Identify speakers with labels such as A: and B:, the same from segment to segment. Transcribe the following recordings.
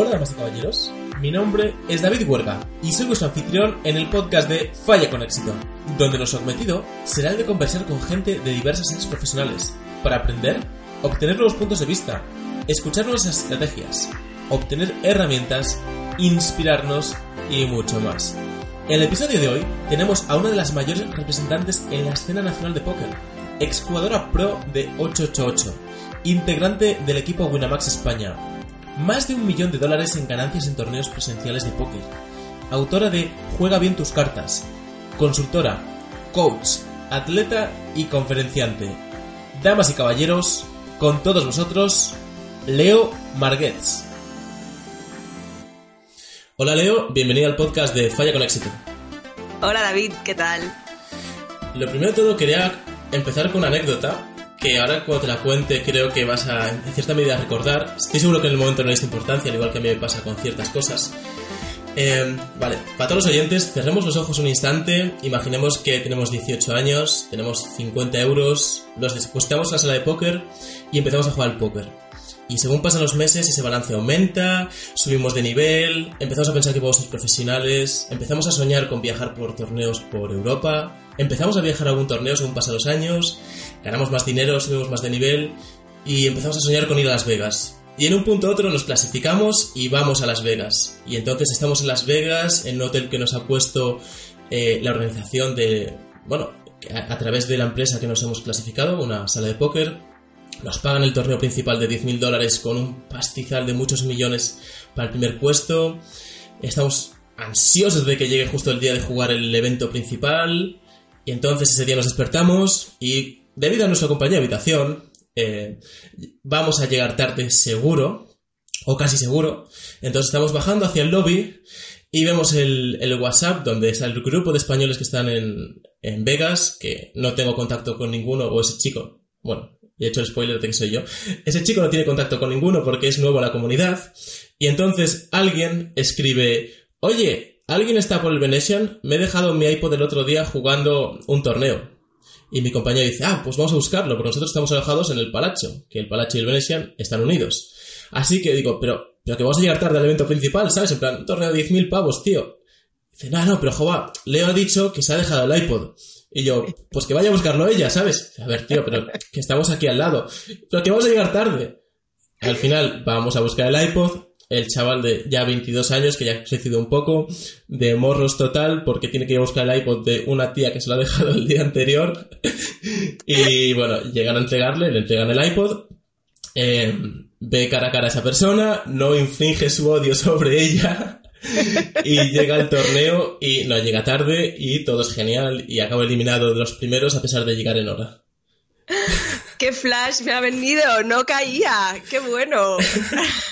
A: Hola damas y caballeros, mi nombre es David Huerga y soy vuestro anfitrión en el podcast de Falla con éxito, donde nuestro cometido será el de conversar con gente de diversas áreas profesionales para aprender, obtener nuevos puntos de vista, escuchar nuevas estrategias, obtener herramientas, inspirarnos y mucho más. En el episodio de hoy tenemos a una de las mayores representantes en la escena nacional de póker, exjugadora pro de 888, integrante del equipo Winamax España, más de un millón de dólares en ganancias en torneos presenciales de póker, autora de Juega bien tus cartas, consultora, coach, atleta y conferenciante. Damas y caballeros, con todos vosotros, Leo Marguets. Hola Leo, bienvenido al podcast de Falla con éxito.
B: Hola David, ¿qué tal?
A: Lo primero de todo quería empezar con una anécdota que ahora cuando te la cuente creo que vas a en cierta medida a recordar. Estoy seguro que en el momento no es importancia, al igual que a mí me pasa con ciertas cosas. Eh, vale, para todos los oyentes, cerremos los ojos un instante, imaginemos que tenemos 18 años, tenemos 50 euros, los depositamos en la sala de póker y empezamos a jugar al póker. Y según pasan los meses, ese balance aumenta, subimos de nivel, empezamos a pensar que podemos ser profesionales, empezamos a soñar con viajar por torneos por Europa, empezamos a viajar a algún torneo según pasan los años, ganamos más dinero, subimos más de nivel y empezamos a soñar con ir a Las Vegas. Y en un punto u otro nos clasificamos y vamos a Las Vegas. Y entonces estamos en Las Vegas, en un hotel que nos ha puesto eh, la organización de, bueno, a, a través de la empresa que nos hemos clasificado, una sala de póker, nos pagan el torneo principal de 10.000 dólares con un pastizal de muchos millones para el primer puesto. Estamos ansiosos de que llegue justo el día de jugar el evento principal. Y entonces ese día nos despertamos y debido a nuestra compañía de habitación, eh, vamos a llegar tarde seguro, o casi seguro. Entonces estamos bajando hacia el lobby y vemos el, WhatsApp donde está el grupo de españoles que están en, en Vegas, que no tengo contacto con ninguno, o ese chico, bueno, he hecho el spoiler de que soy yo. Ese chico no tiene contacto con ninguno porque es nuevo a la comunidad. Y entonces alguien escribe, oye, ¿alguien está por el Venetian? Me he dejado mi iPod el otro día jugando un torneo. Y mi compañero dice, ah, pues vamos a buscarlo, porque nosotros estamos alojados en el Palacio, que el Palacio y el Venetian están unidos. Así que digo, pero, pero que vamos a llegar tarde al evento principal, ¿sabes? En plan, un torneo de 10.000 pavos, tío. Dice, no, no, pero jova, Leo ha dicho que se ha dejado el iPod. Y yo, pues que vaya a buscarlo ella, ¿sabes? A ver, tío, pero que estamos aquí al lado. Pero que vamos a llegar tarde. Al final vamos a buscar el iPod. El chaval de ya 22 años, que ya ha crecido un poco, de morros total, porque tiene que ir a buscar el iPod de una tía que se lo ha dejado el día anterior. y bueno, llegan a entregarle, le entregan el iPod. Eh, ve cara a cara a esa persona, no infringe su odio sobre ella y llega el torneo y no llega tarde y todo es genial y acabo eliminado de los primeros a pesar de llegar en hora.
B: ¡Qué flash me ha venido! ¡No caía! ¡Qué bueno!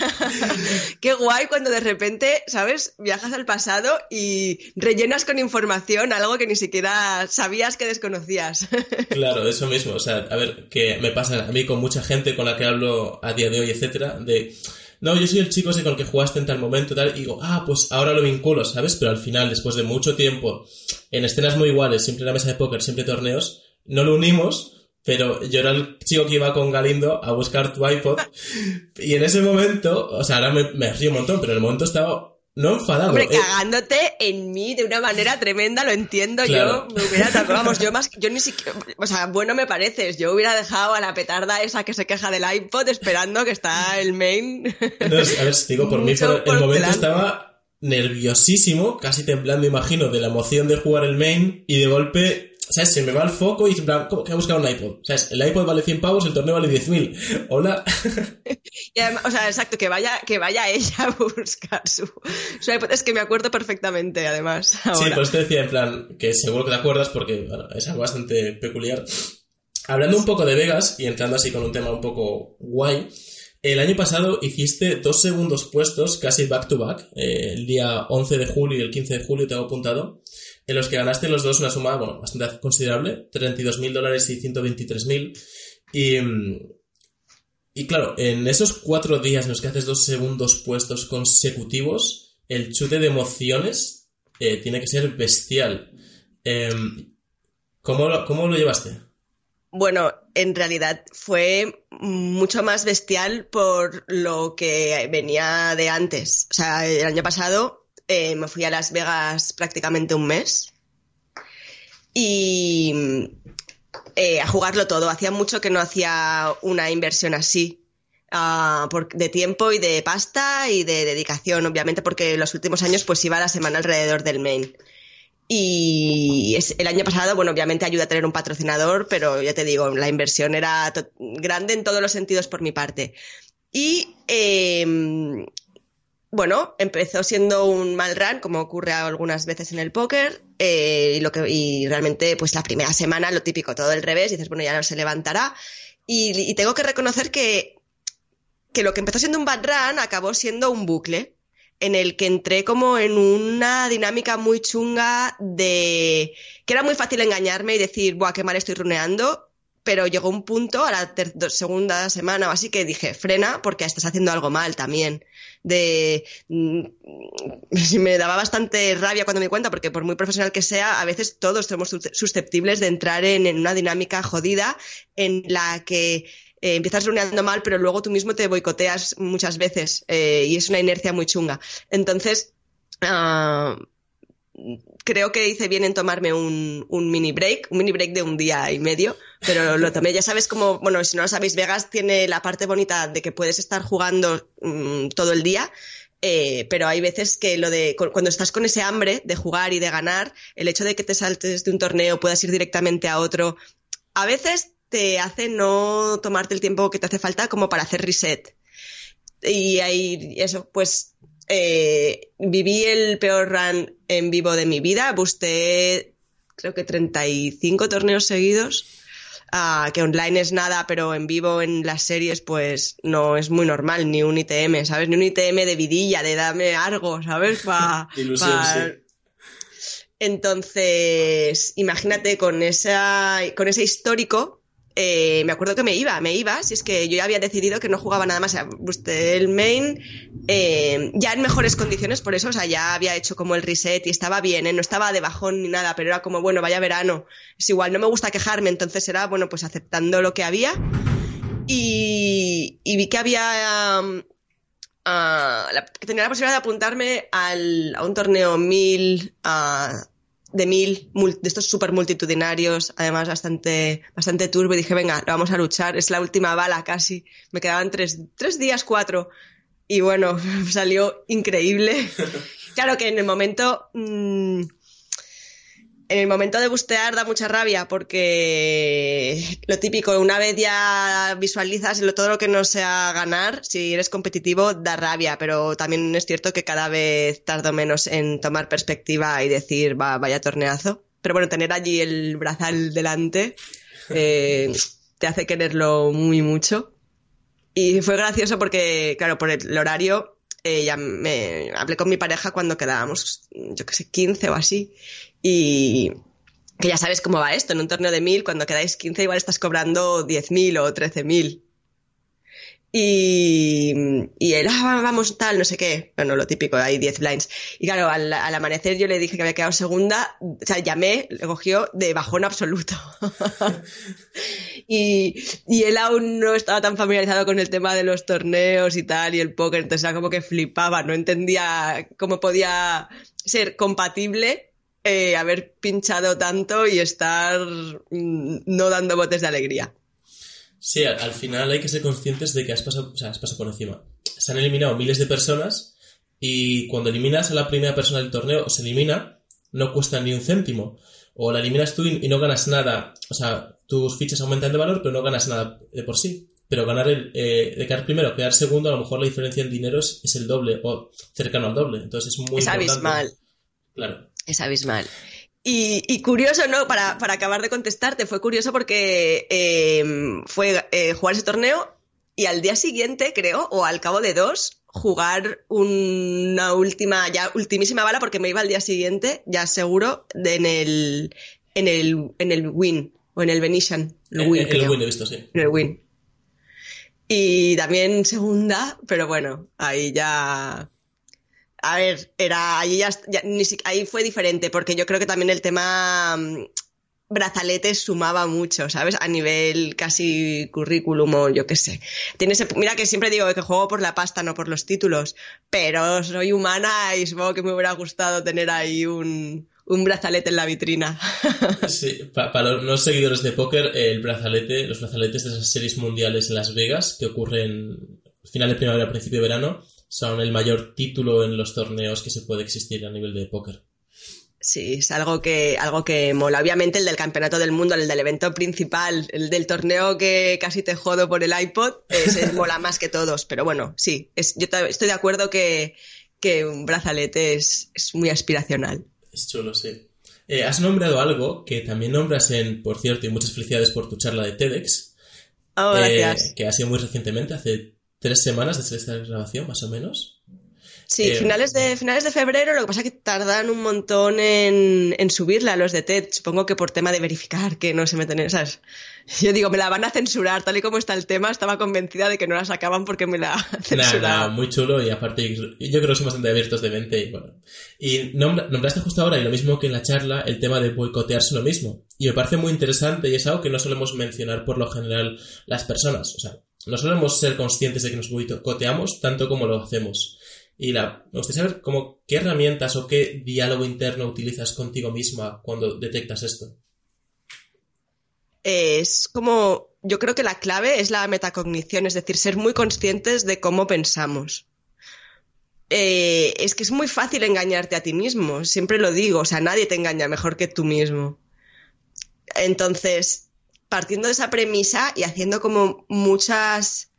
B: ¡Qué guay cuando de repente, ¿sabes? Viajas al pasado y rellenas con información algo que ni siquiera sabías que desconocías.
A: claro, eso mismo. O sea, a ver, que me pasa a mí con mucha gente con la que hablo a día de hoy, etcétera, de no, yo soy el chico ese con el que jugaste en tal momento tal, y digo, ah, pues ahora lo vinculo, ¿sabes? Pero al final, después de mucho tiempo, en escenas muy iguales, siempre en la mesa de póker, siempre torneos, no lo unimos, pero yo era el chico que iba con Galindo a buscar tu iPod, y en ese momento, o sea, ahora me, me río un montón, pero en el momento estaba no enfadado.
B: Hombre,
A: eh,
B: cagándote en mí de una manera tremenda, lo entiendo.
A: Claro.
B: Yo me hubiera vamos, yo más, yo ni siquiera, o sea, bueno me pareces, yo hubiera dejado a la petarda esa que se queja del iPod esperando que está el main.
A: No, a ver, digo, por mí fue- el
B: por
A: momento
B: delante.
A: estaba nerviosísimo, casi temblando, imagino, de la emoción de jugar el main y de golpe, ¿sabes? Se me va el foco y en plan, ¿cómo que he buscado un iPod? ¿Sabes? El iPod vale 100 pavos, el torneo vale 10.000. Hola.
B: Y además, o sea, exacto, que vaya, que vaya ella a buscar su, su iPod. Es que me acuerdo perfectamente, además.
A: Sí,
B: Ahora.
A: pues te decía en plan, que seguro que te acuerdas porque bueno, es algo bastante peculiar. Hablando un poco de Vegas y entrando así con un tema un poco guay, El año pasado hiciste dos segundos puestos, casi back to back, eh, el día 11 de julio y el 15 de julio, tengo apuntado, en los que ganaste los dos una suma, bastante considerable, 32.000 dólares y 123.000. Y, y claro, en esos cuatro días en los que haces dos segundos puestos consecutivos, el chute de emociones eh, tiene que ser bestial. Em, ¿cómo, ¿Cómo lo llevaste?
B: Bueno, en realidad fue mucho más bestial por lo que venía de antes. O sea, el año pasado eh, me fui a Las Vegas prácticamente un mes y eh, a jugarlo todo. Hacía mucho que no hacía una inversión así. Por, de tiempo y de pasta y de dedicación, obviamente, porque los últimos años pues iba la semana alrededor del main. Y el año pasado, bueno, obviamente ayuda a tener un patrocinador, pero ya te digo, la inversión era grande en todos los sentidos por mi parte. Y eh, bueno, empezó siendo un mal run, como ocurre algunas veces en el póker, eh, y, lo que, y realmente, pues la primera semana, lo típico, todo el revés, dices, bueno, ya no se levantará. Y, y tengo que reconocer que, que lo que empezó siendo un bad run acabó siendo un bucle en el que entré como en una dinámica muy chunga de que era muy fácil engañarme y decir, buah, qué mal estoy runeando, pero llegó un punto a la segunda semana o así que dije, frena porque estás haciendo algo mal también. De mm, me daba bastante rabia cuando me cuenta porque por muy profesional que sea, a veces todos somos susceptibles de entrar en una dinámica jodida en la que eh, empiezas runeando mal, pero luego tú mismo te boicoteas muchas veces eh, y es una inercia muy chunga. Entonces, uh, creo que hice bien en tomarme un, mini break, un mini break de un día y medio, pero lo tomé. Ya sabes cómo, bueno, si no lo sabéis, Vegas tiene la parte bonita de que puedes estar jugando um, todo el día. Eh, pero hay veces que lo de cuando estás con ese hambre de jugar y de ganar, el hecho de que te saltes de un torneo, puedas ir directamente a otro, a veces te hace no tomarte el tiempo que te hace falta como para hacer reset. Y ahí, eso, pues eh, viví el peor run en vivo de mi vida. Busté, creo que 35 torneos seguidos. Uh, que online es nada, pero en vivo en las series, pues no es muy normal, ni un ITM, ¿sabes? Ni un ITM de vidilla, de dame algo, ¿sabes? Pa, pa... Entonces, imagínate con, esa, con ese histórico, eh, me acuerdo que me iba, me iba, si es que yo ya había decidido que no jugaba nada más. O el main eh, ya en mejores condiciones, por eso, o sea, ya había hecho como el reset y estaba bien, ¿eh? no estaba de bajón ni nada, pero era como, bueno, vaya verano. Es igual, no me gusta quejarme, entonces era, bueno, pues aceptando lo que había. Y, vi que había. Um, que tenía la posibilidad de apuntarme a un torneo mil. Uh, de mil, de estos súper multitudinarios, además bastante, bastante turbo, y dije, venga, vamos a luchar, es la última bala casi, me quedaban tres, tres días, cuatro, y bueno, salió increíble. claro que en el momento, mmm, en el momento de bustear da mucha rabia porque lo típico, una vez ya visualizas todo lo que no sea ganar, si eres competitivo da rabia, pero también es cierto que cada vez tardo menos en tomar perspectiva y decir, va, vaya torneazo. Pero bueno, tener allí el brazal delante eh, te hace quererlo muy mucho. Y fue gracioso porque, claro, por el horario eh, ya me hablé con mi pareja cuando quedábamos, yo qué sé, 15 o así. Y que ya sabes cómo va esto, en un torneo de mil, cuando quedáis 15 igual estás cobrando 10.000 o 13.000. Y, y él, ah, vamos, tal, no sé qué. Bueno, lo típico, hay 10 blinds. Y claro, al, amanecer yo le dije que había quedado segunda, o sea, llamé, le cogió de bajón absoluto. y, y él aún no estaba tan familiarizado con el tema de los torneos y tal, y el póker, entonces era como que flipaba, no entendía cómo podía ser compatible eh, haber pinchado tanto y estar mm, no dando botes de alegría.
A: Sí, al, final hay que ser conscientes de que has pasado, o sea, has pasado por encima. Se han eliminado miles de personas y cuando eliminas a la primera persona del torneo o se elimina, no cuesta ni un céntimo. O la eliminas tú y, no ganas nada. O sea, tus fichas aumentan de valor, pero no ganas nada de por sí. Pero ganar el, eh, de quedar primero, quedar segundo, a lo mejor la diferencia en dinero es, el doble o cercano al doble. Entonces es muy
B: es abismal.
A: Claro.
B: Es abismal. Y, curioso, ¿no? Para, acabar de contestarte, fue curioso porque em, fue eh, jugar ese torneo y al día siguiente, creo, o al cabo de dos, jugar una última, ya ultimísima bala, porque me iba al día siguiente, ya seguro, de, en el en el, en el Win o en el Venetian.
A: El, Win, el Win he visto, sí.
B: En el Win. Y también segunda, pero bueno, ahí ya. A ver, era. Ahí ya, ahí fue diferente, porque yo creo que también el tema mm, brazaletes sumaba mucho, ¿sabes? A nivel casi currículum o yo qué sé. mira que siempre digo que juego por la pasta, no por los títulos, pero soy humana y supongo que me hubiera gustado tener ahí un, un brazalete en la vitrina.
A: Sí, para los seguidores de póker, el brazalete, los brazaletes de esas series mundiales en Las Vegas, que ocurren final de primavera, principio de verano, son el mayor título en los torneos que se puede existir a nivel de póker.
B: Sí, es algo que, algo que mola. Obviamente el del campeonato del mundo, el del evento principal, el del torneo que casi te jodo por el iPod, es, mola más que todos. Pero bueno, sí, es, yo estoy de acuerdo que, un brazalete es, muy aspiracional.
A: Es chulo, sí. Eh, has nombrado algo que también nombras en, por cierto, y muchas felicidades por tu charla de TEDx.
B: Oh, gracias.
A: Eh, que ha sido muy recientemente, hace tres semanas desde esta grabación, más o menos.
B: Sí, eh, finales, de, finales de febrero, lo que pasa es que tardan un montón en, en subirla a los de TED, supongo que por tema de verificar que no se meten en esas. Yo digo, me la van a censurar, tal y como está el tema, estaba convencida de que no la sacaban porque me la censuraban.
A: Nada, muy chulo y aparte yo creo que somos bastante abiertos de mente y bueno. Y nombraste justo ahora, y lo mismo que en la charla, el tema de boicotearse lo mismo. Y me parece muy interesante y es algo que no solemos mencionar por lo general las personas. O sea, no solemos ser conscientes de que nos boicoteamos tanto como lo hacemos. Y la, me gustaría saber cómo, qué herramientas o qué diálogo interno utilizas contigo misma cuando detectas esto.
B: Es como, yo creo que la clave es la metacognición, es decir, ser muy conscientes de cómo pensamos. Eh, es que es muy fácil engañarte a ti mismo, siempre lo digo, o sea, nadie te engaña mejor que tú mismo. Entonces, partiendo de esa premisa y haciendo como muchas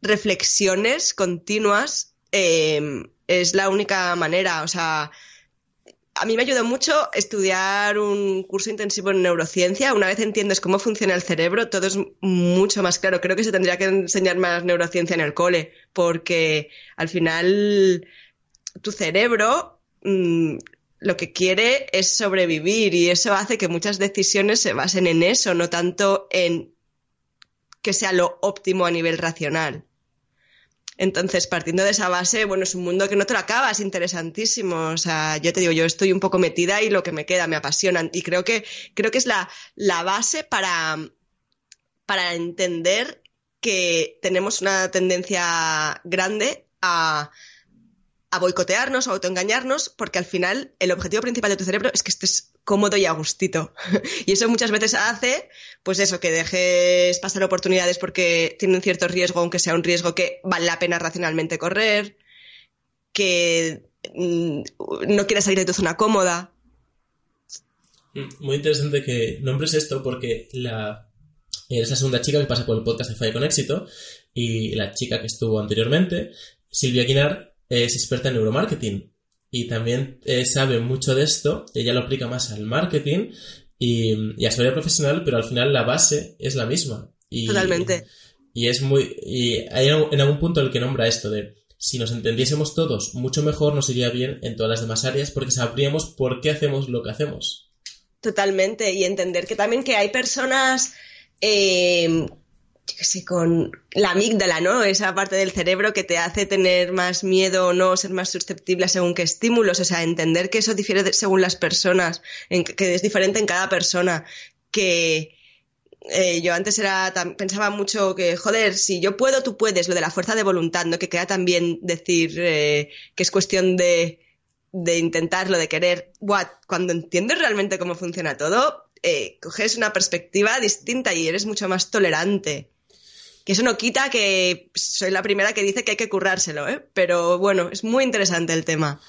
B: reflexiones continuas, Em, es la única manera. O sea, a mí me ayudó mucho estudiar un curso intensivo en neurociencia. Una vez entiendes cómo funciona el cerebro, todo es mucho más claro. Creo que se tendría que enseñar más neurociencia en el cole, porque al final tu cerebro mm, lo que quiere es sobrevivir y eso hace que muchas decisiones se basen en eso, no tanto en que sea lo óptimo a nivel racional. Entonces, partiendo de esa base, bueno, es un mundo que no te lo acabas, interesantísimo. O sea, yo te digo, yo estoy un poco metida y lo que me queda me apasiona. Y creo que, creo que es la, la base para, para entender que tenemos una tendencia grande a, a boicotearnos, a autoengañarnos, porque al final el objetivo principal de tu cerebro es que estés cómodo y a gustito. y eso muchas veces hace, pues eso, que dejes pasar oportunidades porque tienen cierto riesgo, aunque sea un riesgo que vale la pena racionalmente correr, que mm, no quieras salir de tu zona cómoda.
A: Mm, muy interesante que nombres esto porque la segunda chica que pasa por el podcast de Falla con éxito y la chica que estuvo anteriormente, Silvia Guinar, es experta en neuromarketing y también eh, sabe mucho de esto. Ella lo aplica más al marketing y, a su vida profesional, pero al final la base es la misma. Y,
B: Totalmente.
A: Y es muy. Y hay en algún punto el que nombra esto de si nos entendiésemos todos, mucho mejor nos iría bien en todas las demás áreas porque sabríamos por qué hacemos lo que hacemos.
B: Totalmente. Y entender que también que hay personas eh, yo qué sé, con la amígdala, ¿no? Esa parte del cerebro que te hace tener más miedo o no, ser más susceptible según qué estímulos, o sea, entender que eso difiere según las personas, que es diferente en cada persona, que eh, yo antes era pensaba mucho que, joder, si yo puedo, tú puedes, lo de la fuerza de voluntad, ¿no? Que queda también decir eh, que es cuestión de, intentarlo, de querer. What? Cuando entiendes realmente cómo funciona todo, eh, coges una perspectiva distinta y eres mucho más tolerante. Que eso no quita que soy la primera que dice que hay que currárselo, ¿eh? Pero bueno, es muy interesante el tema.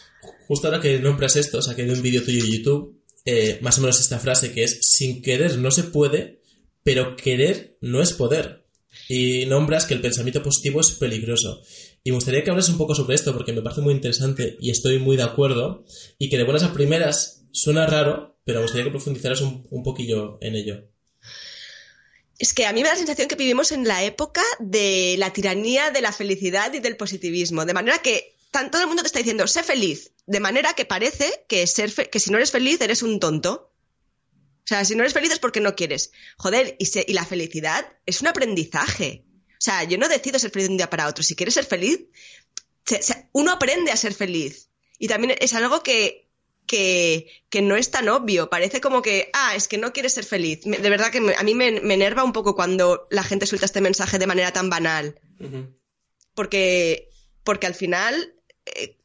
A: Justo ahora que nombras esto, saqué de un vídeo tuyo en YouTube, eh, más o menos esta frase que es, sin querer no se puede, pero querer no es poder. Y nombras que el pensamiento positivo es peligroso. Y me gustaría que hables un poco sobre esto porque me parece muy interesante y estoy muy de acuerdo. Y que de buenas a primeras suena raro, pero me gustaría que profundizaras un, un poquillo en ello.
B: Es que a mí me da la sensación que vivimos en la época de la tiranía de la felicidad y del positivismo, de manera que todo el mundo te está diciendo, sé feliz, de manera que parece que, ser que si no eres feliz eres un tonto. O sea, si no eres feliz es porque no quieres. Joder, y, la felicidad es un aprendizaje. O sea, yo no decido ser feliz de un día para otro. Si quieres ser feliz, uno aprende a ser feliz. Y también es algo que, que, no es tan obvio. Parece como que, ah, es que no quieres ser feliz. De verdad que a mí me, enerva un poco cuando la gente suelta este mensaje de manera tan banal. porque, porque al final eh,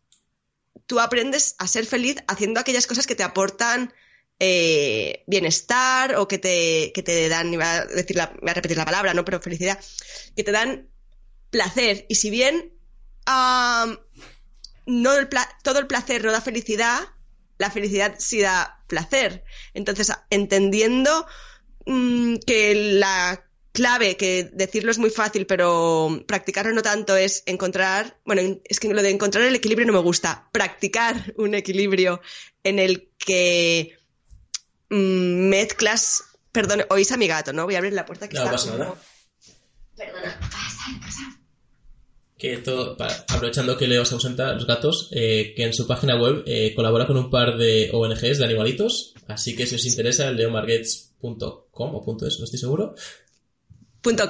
B: tú aprendes a ser feliz haciendo aquellas cosas que te aportan eh, bienestar o que te, que te dan, iba a, decir la, voy a repetir la palabra, no, pero felicidad, que te dan placer. Y si bien no todo el placer no da felicidad, la felicidad sí da placer. Entonces, entendiendo mm, que la clave, que decirlo es muy fácil, pero practicarlo no tanto, es encontrar, bueno, es que lo de encontrar el equilibrio no me gusta, practicar un equilibrio en el que mm, mezclas, perdón, oís a mi gato, ¿no? Voy a abrir la puerta que
A: no, Pasa nada. Perdona, que todo, aprovechando que Leo se ausenta, los gatos, eh, que en su página web eh, colabora con un par de ONGs de animalitos, así que si os interesa, leomargets.com o punto .es, no estoy seguro.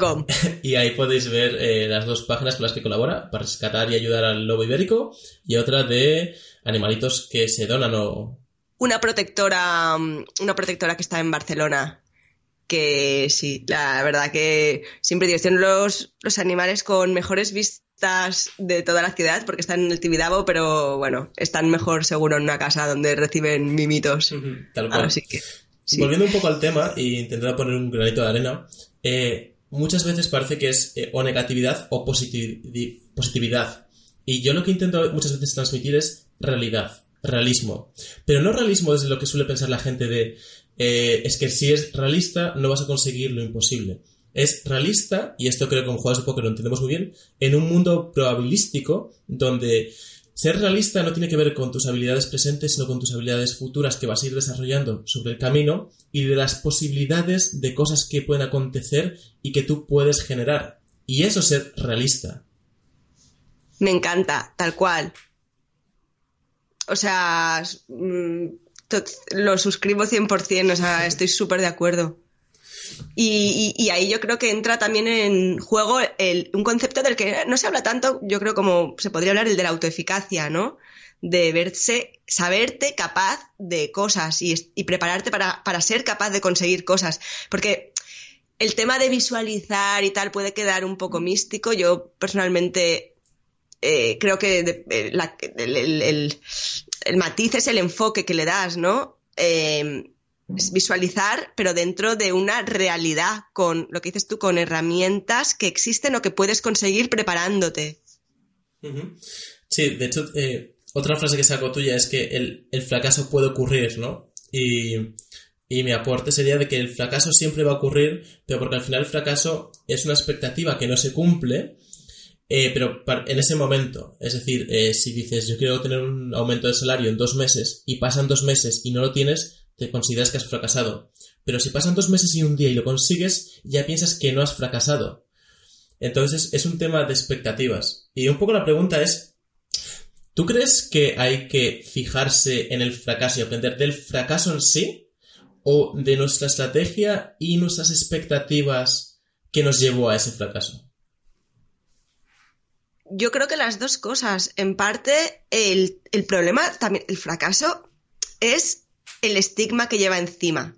B: .com.
A: y ahí podéis ver eh, las dos páginas con las que colabora para rescatar y ayudar al lobo ibérico y otra de animalitos que se donan o...
B: Una protectora, mm, una protectora que está en Barcelona que sí, la verdad que siempre digo, tienen los, los animales con mejores vistas de toda la ciudad porque están en el Tibidabo, pero bueno, están mejor seguro en una casa donde reciben mimitos.
A: tal cual.
B: Así que,
A: Volviendo un poco al tema y intentando poner un granito de arena, eh, muchas veces parece que es eh, o negatividad o positividad. Y yo lo que intento muchas veces transmitir es realidad, realismo. Pero no realismo desde lo que suele pensar la gente de eh, es que si es realista no vas a conseguir lo imposible es realista, y esto creo que con juegos de póker lo entendemos muy bien, en un mundo probabilístico donde ser realista no tiene que ver con tus habilidades presentes, sino con tus habilidades futuras que vas a ir desarrollando sobre el camino y de las posibilidades de cosas que pueden acontecer y que tú puedes generar. Y eso es ser realista.
B: Me encanta, tal cual. O sea, mm, lo suscribo 100%, o sea, estoy súper de acuerdo. Y, ahí yo creo que entra también en juego un concepto del que no se habla tanto, yo creo como se podría hablar el de la autoeficacia, ¿no? De verse, saberte capaz de cosas y, prepararte para, ser capaz de conseguir cosas. Porque el tema de visualizar y tal puede quedar un poco místico. Yo personalmente eh, creo que el, el, matiz es el enfoque que le das, ¿no? Eh, visualizar, pero dentro de una realidad, con lo que dices tú, con herramientas que existen o que puedes conseguir preparándote.
A: Sí, de hecho, eh, otra frase que saco tuya es que el, fracaso puede ocurrir, ¿no? Y, mi aporte sería de que el fracaso siempre va a ocurrir, pero porque al final el fracaso es una expectativa que no se cumple, eh, pero en ese momento, es decir, eh, si dices yo quiero tener un aumento de salario en dos meses y pasan dos meses y no lo tienes, te consideras que has fracasado. Pero si pasan dos meses y un día y lo consigues, ya piensas que no has fracasado. Entonces es un tema de expectativas. Y un poco la pregunta es, ¿tú crees que hay que fijarse en el fracaso y aprender del fracaso en sí? ¿O de nuestra estrategia y nuestras expectativas que nos llevó a ese fracaso?
B: Yo creo que las dos cosas. En parte, el, problema, también, el fracaso es el estigma que lleva encima.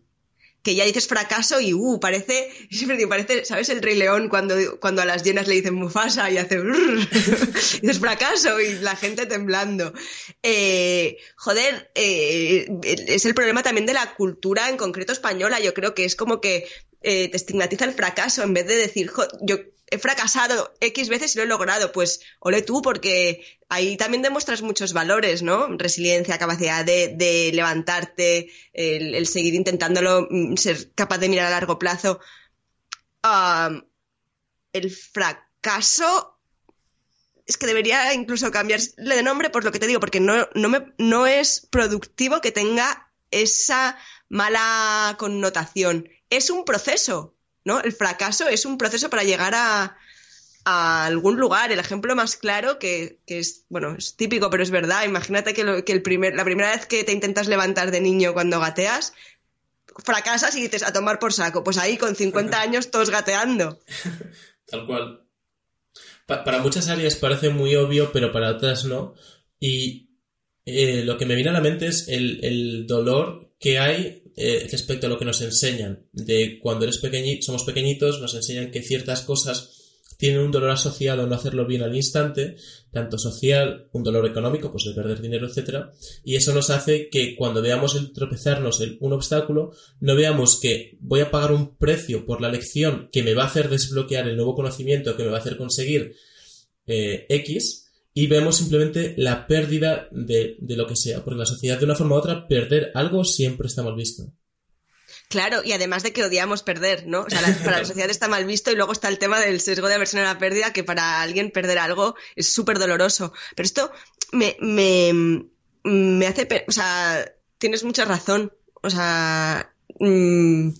B: Que ya dices fracaso y, uh, parece, siempre digo, parece, ¿sabes? El Rey León cuando, cuando a las llenas le dicen Mufasa y hace, dices fracaso y la gente temblando. Eh, joder, eh, es el problema también de la cultura en concreto española. Yo creo que es como que eh, te estigmatiza el fracaso en vez de decir, yo he fracasado X veces y lo he logrado, pues ole tú, porque ahí también demuestras muchos valores, ¿no? Resiliencia, capacidad de, levantarte, el, seguir intentándolo, mm, ser capaz de mirar a largo plazo. el fracaso es que debería incluso cambiarle de nombre por lo que te digo, porque no, no, me, no es productivo que tenga esa mala connotación. Es un proceso ¿no? El fracaso es un proceso para llegar a, a algún lugar. El ejemplo más claro, que, que, es, bueno, es típico, pero es verdad. Imagínate que, lo, que el primer, la primera vez que te intentas levantar de niño cuando gateas, fracasas y dices a tomar por saco. Pues ahí con 50 años todos gateando.
A: Tal cual. Pa para muchas áreas parece muy obvio, pero para otras no. Y eh, lo que me viene a la mente es el, el dolor que hay eh, respecto a lo que nos enseñan. De cuando eres pequeñito, somos pequeñitos, nos enseñan que ciertas cosas tienen un dolor asociado a no hacerlo bien al instante, tanto social, un dolor económico, pues de perder dinero, etcétera, y eso nos hace que cuando veamos el tropezarnos en un obstáculo, no veamos que voy a pagar un precio por la lección que me va a hacer desbloquear el nuevo conocimiento, que me va a hacer conseguir eh, X, y vemos simplemente la pérdida de, de lo que sea, porque la sociedad de una forma u otra, perder algo siempre está mal visto.
B: Claro, y además de que odiamos perder, ¿no? O sea, para la sociedad está mal visto y luego está el tema del sesgo de aversión a la pérdida, que para alguien perder algo es súper doloroso. Pero esto me, me, me hace... O sea, tienes mucha razón. O sea... Mmm...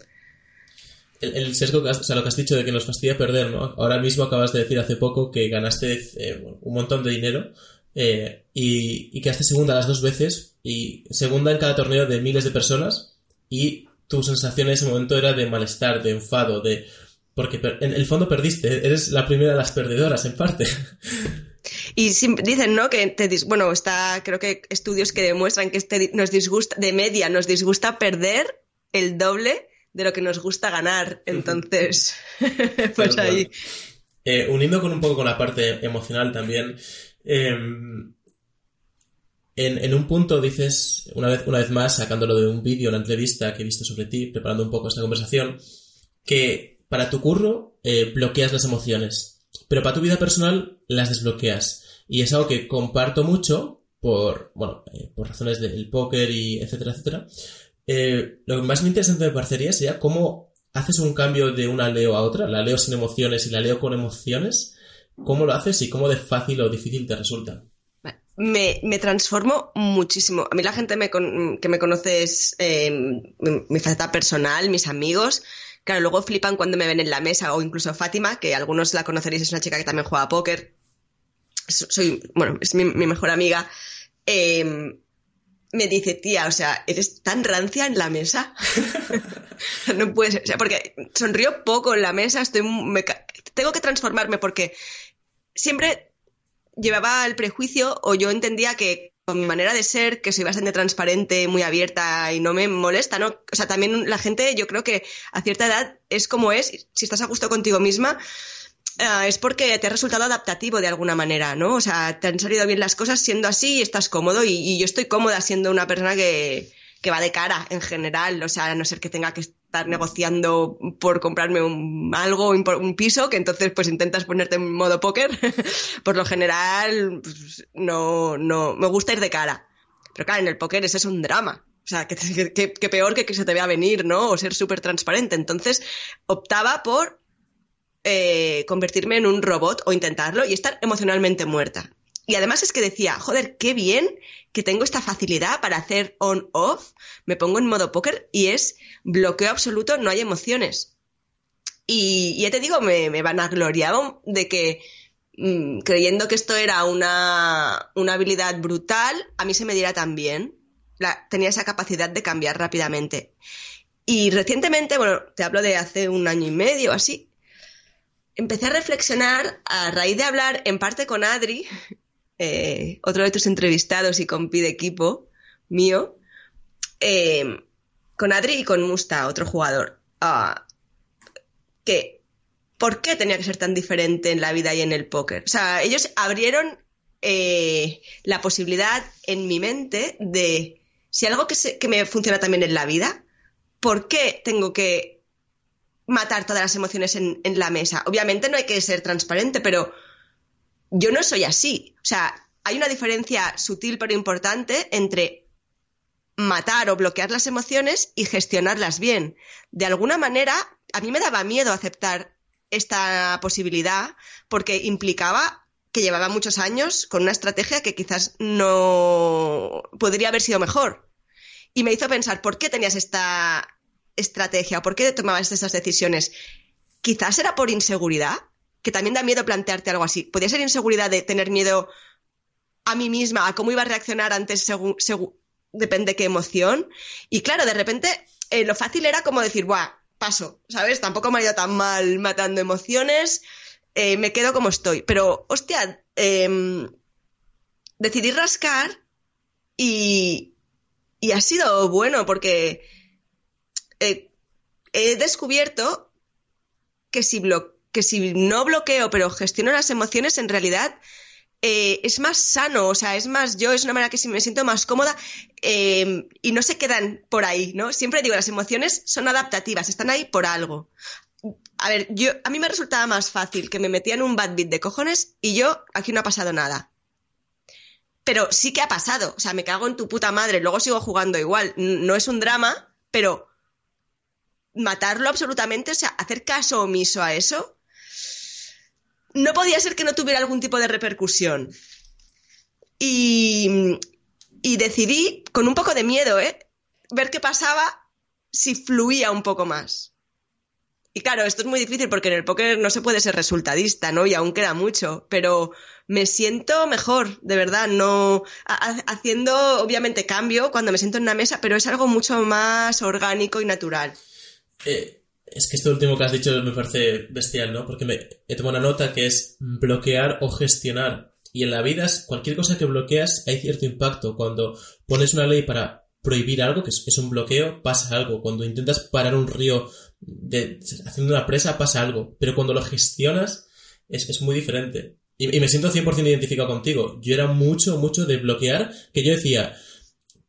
A: El, el, sesgo, o sea, lo que has dicho de que nos fastidia perder, ¿no? Ahora mismo acabas de decir hace poco que ganaste eh, un montón de dinero eh, y, y quedaste segunda las dos veces y segunda en cada torneo de miles de personas y tu sensación en ese momento era de malestar, de enfado, de... Porque en el fondo perdiste, eres la primera de las perdedoras, en parte.
B: Y dicen, ¿no? Que bueno, está, creo que estudios que demuestran que este nos disgusta, de media, nos disgusta perder el doble de lo que nos gusta ganar. Entonces, pues ahí.
A: Eh, uniendo con un poco con la parte emocional también, eh, en, en, un punto dices, una vez, una vez más, sacándolo de un vídeo, una entrevista que he visto sobre ti, preparando un poco esta conversación, que para tu curro eh, bloqueas las emociones, pero para tu vida personal las desbloqueas. Y es algo que comparto mucho por, bueno, eh, por razones del póker y etcétera, etcétera. Eh, lo que más interesante me parecería sería cómo haces un cambio de una Leo a otra, la Leo sin emociones y la Leo con emociones, cómo lo haces y cómo de fácil o difícil te resulta
B: me, me, transformo muchísimo. A mí la gente me que me conoce es eh, mi, faceta personal, mis amigos. Claro, luego flipan cuando me ven en la mesa, o incluso Fátima, que algunos la conoceréis, es una chica que también juega a póker. Soy, bueno, es mi, mejor amiga. Eh, me dice, tía, o sea, eres tan rancia en la mesa. no puedes, o sea, porque sonrío poco en la mesa, estoy, me, tengo que transformarme porque siempre llevaba el prejuicio o yo entendía que con mi manera de ser, que soy bastante transparente, muy abierta y no me molesta, ¿no? O sea, también la gente, yo creo que a cierta edad es como es, si estás a gusto contigo misma, uh, es porque te ha resultado adaptativo de alguna manera, ¿no? O sea, te han salido bien las cosas siendo así y estás cómodo y, yo estoy cómoda siendo una persona que, que va de cara en general, o sea, a no ser que tenga que estar negociando por comprarme un, algo, un piso, que entonces pues intentas ponerte en modo póker. por lo general, pues, no, no, me gusta ir de cara. Pero claro, en el póker ese es un drama. O sea, que peor que que se te vea venir, ¿no? O ser súper transparente. Entonces, optaba por eh, convertirme en un robot o intentarlo y estar emocionalmente muerta. Y además es que decía, joder, qué bien que tengo esta facilidad para hacer on-off, me pongo en modo póker y es bloqueo absoluto, no hay emociones. Y ya te digo, me, me vanagloriaba de que mmm, creyendo que esto era una, una, habilidad brutal, a mí se me diera. La, tenía esa capacidad de cambiar rápidamente. Y recientemente, bueno, te hablo de hace un año y medio así, empecé a reflexionar a raíz de hablar en parte con Adri, eh, otro de tus entrevistados y compi de equipo mío, eh, con Adri y con Musta, otro jugador, uh, que ¿por qué tenía que ser tan diferente en la vida y en el póker? O sea, ellos abrieron eh, la posibilidad en mi mente de si algo que me funciona también en la vida, ¿por qué tengo que matar todas las emociones en, la mesa? Obviamente no hay que ser transparente, pero yo no soy así. O sea, hay una diferencia sutil pero importante entre matar o bloquear las emociones y gestionarlas bien. De alguna manera, a mí me daba miedo aceptar esta posibilidad porque implicaba que llevaba muchos años con una estrategia que quizás no podría haber sido mejor. Y me hizo pensar, ¿por qué tenías esta estrategia? ¿Por qué tomabas esas decisiones? quizás era por inseguridad, que también da miedo plantearte algo así. Podría ser inseguridad de tener miedo a mí misma, a cómo iba a reaccionar antes según, depende qué emoción. Y claro, de repente eh, lo fácil era como decir, ¡buah! Paso, ¿sabes? Tampoco me ha ido tan mal matando emociones, eh, me quedo como estoy. Pero, hostia, em, decidí rascar y, y ha sido bueno porque eh, he descubierto que si, no bloqueo pero gestiono las emociones, en realidad eh, es más sano, o sea, es más yo, es una manera que si me siento más cómoda eh, y no se quedan por ahí, ¿no? Siempre digo, las emociones son adaptativas, están ahí por algo. A ver, yo, a mí me resultaba más fácil que me metían un bad beat de cojones y yo, aquí no ha pasado nada. Pero sí que ha pasado, o sea, me cago en tu puta madre, luego sigo jugando igual. No es un drama, pero matarlo absolutamente, o sea, hacer caso omiso a eso, no podía ser que no tuviera algún tipo de repercusión. Y, decidí, con un poco de miedo, ¿eh? ver qué pasaba si fluía un poco más. Y claro, esto es muy difícil porque en el póker no se puede ser resultadista, ¿no? Y aún queda mucho, pero me siento mejor, de verdad, no haciendo obviamente cambio cuando me siento en una mesa, pero es algo mucho más orgánico y natural.
A: Eh, es que esto último que has dicho me parece bestial, ¿no? Porque me, he tomado una nota que es bloquear o gestionar. Y en la vida, cualquier cosa que bloqueas, hay cierto impacto. Cuando pones una ley para prohibir algo, que es, un bloqueo, pasa algo. Cuando intentas parar un río de, haciendo una presa, pasa algo. Pero cuando lo gestionas, es, muy diferente. Y, y, me siento 100% identificado contigo. Yo era mucho, mucho de bloquear, que yo decía,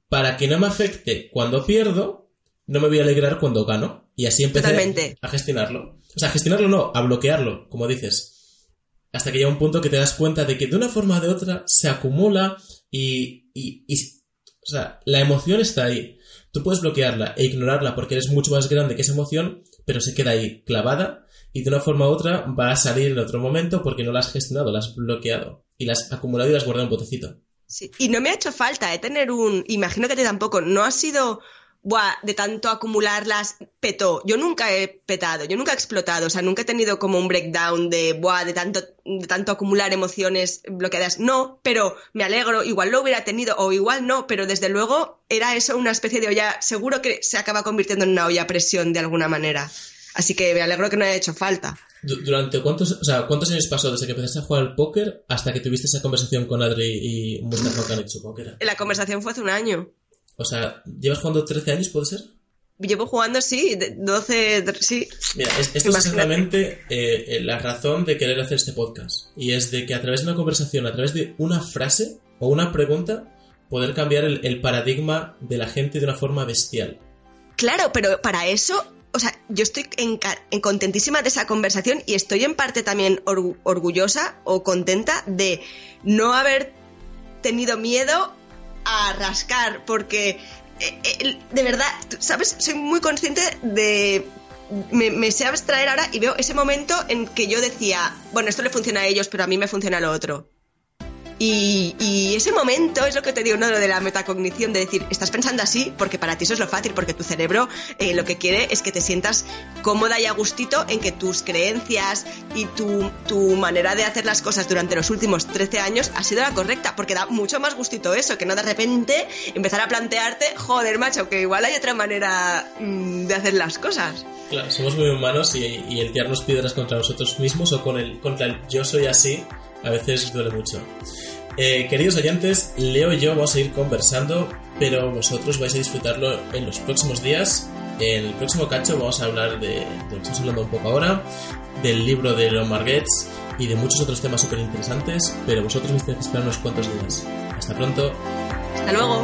A: para que no me afecte cuando pierdo, no me voy a alegrar cuando gano. Y así empecé a gestionarlo. O sea, a gestionarlo no, a bloquearlo, como dices. Hasta que llega un punto que te das cuenta de que de una forma o de otra se acumula y, y, o sea, la emoción está ahí. Tú puedes bloquearla e ignorarla porque eres mucho más grande que esa emoción, pero se queda ahí clavada y de una forma u otra va a salir en otro momento porque no la has gestionado, la has bloqueado y la has acumulado y la has guardado en un botecito.
B: Sí, y no me ha hecho falta ¿eh? tener un, imagino que te tampoco, no ha sido buah, de tanto acumularlas, petó. Yo nunca he petado, yo nunca he explotado, o sea, nunca he tenido como un breakdown de, buah, de tanto, de tanto acumular emociones bloqueadas. No, pero me alegro, igual lo hubiera tenido o igual no, pero desde luego era eso una especie de olla, seguro que se acaba convirtiendo en una olla a presión de alguna manera. Así que me alegro que no haya hecho falta.
A: ¿Durante cuántos, o sea, cuántos años pasó desde que empezaste a jugar al póker hasta que tuviste esa conversación con Adri y Mustafa Kanic, supongo
B: La conversación fue hace un año.
A: O sea, ¿llevas jugando 13 años, puede ser?
B: Llevo jugando, sí, 12, sí.
A: Mira, esto es exactamente eh, la razón de querer hacer este podcast. Y es de que a través de una conversación, a través de una frase o una pregunta, poder cambiar el, paradigma de la gente de una forma bestial.
B: Claro, pero para eso, o sea, yo estoy en, contentísima de esa conversación y estoy en parte también orgullosa o contenta de no haber tenido miedo a rascar, porque eh, eh, de verdad, ¿sabes? Soy muy consciente de... Me, me sé abstraer ahora y veo ese momento en que yo decía, bueno, esto le funciona a ellos, pero a mí me funciona lo otro. Y, ese momento es lo que te digo, ¿no? Lo de la metacognición, de decir, estás pensando así porque para ti eso es lo fácil, porque tu cerebro eh, lo que quiere es que te sientas cómoda y a gustito en que tus creencias y tu, tu, manera de hacer las cosas durante los últimos 13 años ha sido la correcta, porque da mucho más gustito eso, que no de repente empezar a plantearte, joder, macho, que igual hay otra manera mm, de hacer las cosas.
A: Claro, somos muy humanos y, el piedras contra nosotros mismos o contra el yo soy así a veces duele mucho. Eh, queridos oyentes, Leo y yo vamos a ir conversando, pero vosotros vais a disfrutarlo en los próximos días. En el próximo cacho vamos a hablar de, de estamos hablando un poco ahora, del libro de Leon Marguets y de muchos otros temas súper interesantes, pero vosotros me tenéis que esperar unos cuantos días. Hasta pronto.
B: Hasta luego.